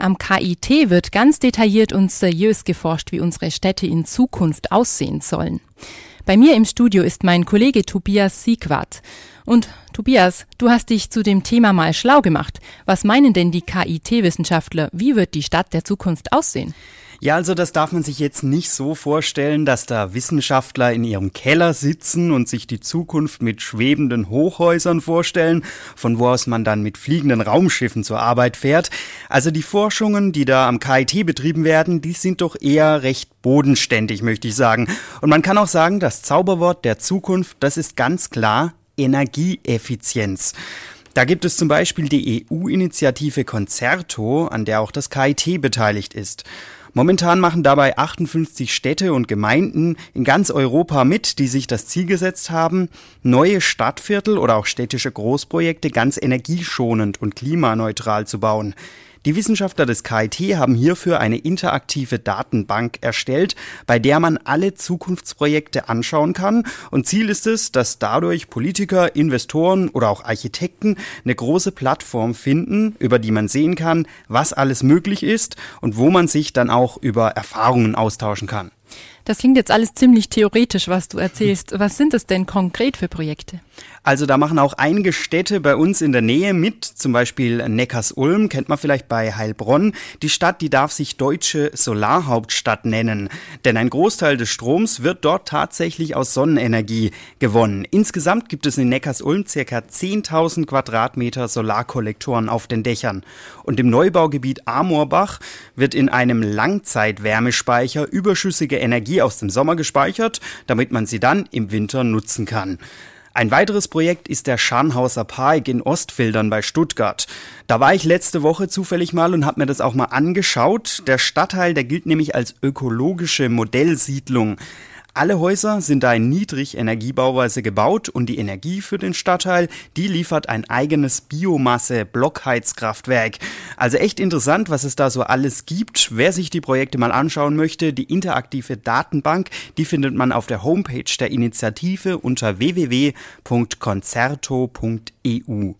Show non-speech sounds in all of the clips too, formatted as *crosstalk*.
Am KIT wird ganz detailliert und seriös geforscht, wie unsere Städte in Zukunft aussehen sollen. Bei mir im Studio ist mein Kollege Tobias Siegwart. Und Tobias, du hast dich zu dem Thema mal schlau gemacht. Was meinen denn die KIT-Wissenschaftler? Wie wird die Stadt der Zukunft aussehen? Ja, also das darf man sich jetzt nicht so vorstellen, dass da Wissenschaftler in ihrem Keller sitzen und sich die Zukunft mit schwebenden Hochhäusern vorstellen, von wo aus man dann mit fliegenden Raumschiffen zur Arbeit fährt. Also die Forschungen, die da am KIT betrieben werden, die sind doch eher recht bodenständig, möchte ich sagen. Und man kann auch sagen, das Zauberwort der Zukunft, das ist ganz klar Energieeffizienz. Da gibt es zum Beispiel die EU-Initiative Concerto, an der auch das KIT beteiligt ist. Momentan machen dabei 58 Städte und Gemeinden in ganz Europa mit, die sich das Ziel gesetzt haben, neue Stadtviertel oder auch städtische Großprojekte ganz energieschonend und klimaneutral zu bauen. Die Wissenschaftler des KIT haben hierfür eine interaktive Datenbank erstellt, bei der man alle Zukunftsprojekte anschauen kann. Und Ziel ist es, dass dadurch Politiker, Investoren oder auch Architekten eine große Plattform finden, über die man sehen kann, was alles möglich ist und wo man sich dann auch über Erfahrungen austauschen kann. Das klingt jetzt alles ziemlich theoretisch, was du erzählst. Was sind es denn konkret für Projekte? Also da machen auch einige Städte bei uns in der Nähe mit, zum Beispiel Neckars-Ulm, kennt man vielleicht bei Heilbronn. Die Stadt, die darf sich Deutsche Solarhauptstadt nennen, denn ein Großteil des Stroms wird dort tatsächlich aus Sonnenenergie gewonnen. Insgesamt gibt es in Neckars-Ulm circa 10.000 Quadratmeter Solarkollektoren auf den Dächern. Und im Neubaugebiet Amorbach wird in einem Langzeitwärmespeicher überschüssige Energie aus dem Sommer gespeichert, damit man sie dann im Winter nutzen kann. Ein weiteres Projekt ist der Scharnhauser Park in Ostfildern bei Stuttgart. Da war ich letzte Woche zufällig mal und habe mir das auch mal angeschaut. Der Stadtteil, der gilt nämlich als ökologische Modellsiedlung. Alle Häuser sind da in Niedrigenergiebauweise gebaut und die Energie für den Stadtteil, die liefert ein eigenes Biomasse-Blockheizkraftwerk. Also echt interessant, was es da so alles gibt. Wer sich die Projekte mal anschauen möchte, die interaktive Datenbank, die findet man auf der Homepage der Initiative unter www.concerto.eu.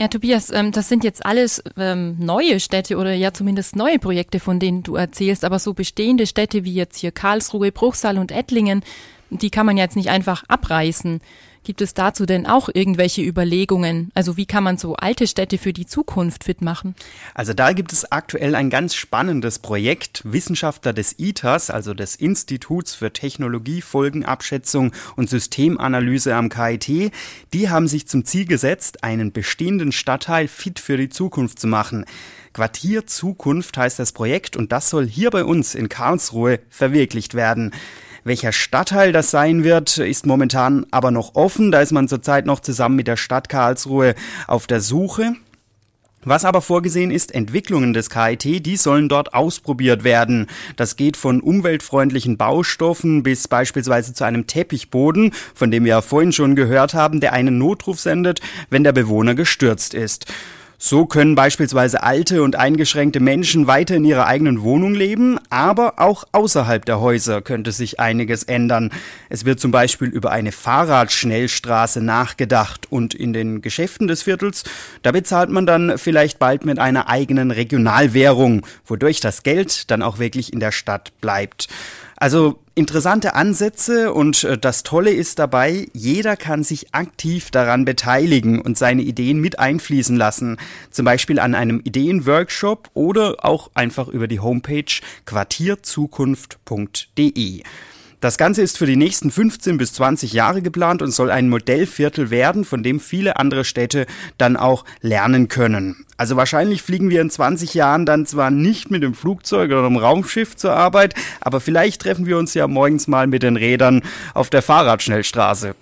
Ja, Tobias, ähm, das sind jetzt alles ähm, neue Städte oder ja zumindest neue Projekte, von denen du erzählst, aber so bestehende Städte wie jetzt hier Karlsruhe, Bruchsal und Ettlingen, die kann man jetzt nicht einfach abreißen. Gibt es dazu denn auch irgendwelche Überlegungen? Also wie kann man so alte Städte für die Zukunft fit machen? Also da gibt es aktuell ein ganz spannendes Projekt. Wissenschaftler des ITAS, also des Instituts für Technologiefolgenabschätzung und Systemanalyse am KIT, die haben sich zum Ziel gesetzt, einen bestehenden Stadtteil fit für die Zukunft zu machen. Quartier Zukunft heißt das Projekt und das soll hier bei uns in Karlsruhe verwirklicht werden. Welcher Stadtteil das sein wird, ist momentan aber noch offen. Da ist man zurzeit noch zusammen mit der Stadt Karlsruhe auf der Suche. Was aber vorgesehen ist, Entwicklungen des KIT, die sollen dort ausprobiert werden. Das geht von umweltfreundlichen Baustoffen bis beispielsweise zu einem Teppichboden, von dem wir ja vorhin schon gehört haben, der einen Notruf sendet, wenn der Bewohner gestürzt ist. So können beispielsweise alte und eingeschränkte Menschen weiter in ihrer eigenen Wohnung leben, aber auch außerhalb der Häuser könnte sich einiges ändern. Es wird zum Beispiel über eine Fahrradschnellstraße nachgedacht und in den Geschäften des Viertels, da bezahlt man dann vielleicht bald mit einer eigenen Regionalwährung, wodurch das Geld dann auch wirklich in der Stadt bleibt. Also interessante Ansätze und äh, das Tolle ist dabei, jeder kann sich aktiv daran beteiligen und seine Ideen mit einfließen lassen. Zum Beispiel an einem Ideenworkshop oder auch einfach über die Homepage quartierzukunft.de. Das Ganze ist für die nächsten 15 bis 20 Jahre geplant und soll ein Modellviertel werden, von dem viele andere Städte dann auch lernen können. Also wahrscheinlich fliegen wir in 20 Jahren dann zwar nicht mit dem Flugzeug oder dem Raumschiff zur Arbeit, aber vielleicht treffen wir uns ja morgens mal mit den Rädern auf der Fahrradschnellstraße.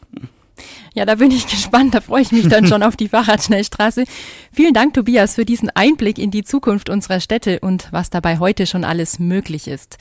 Ja, da bin ich *laughs* gespannt. Da freue ich mich dann schon auf die Fahrradschnellstraße. Vielen Dank, Tobias, für diesen Einblick in die Zukunft unserer Städte und was dabei heute schon alles möglich ist.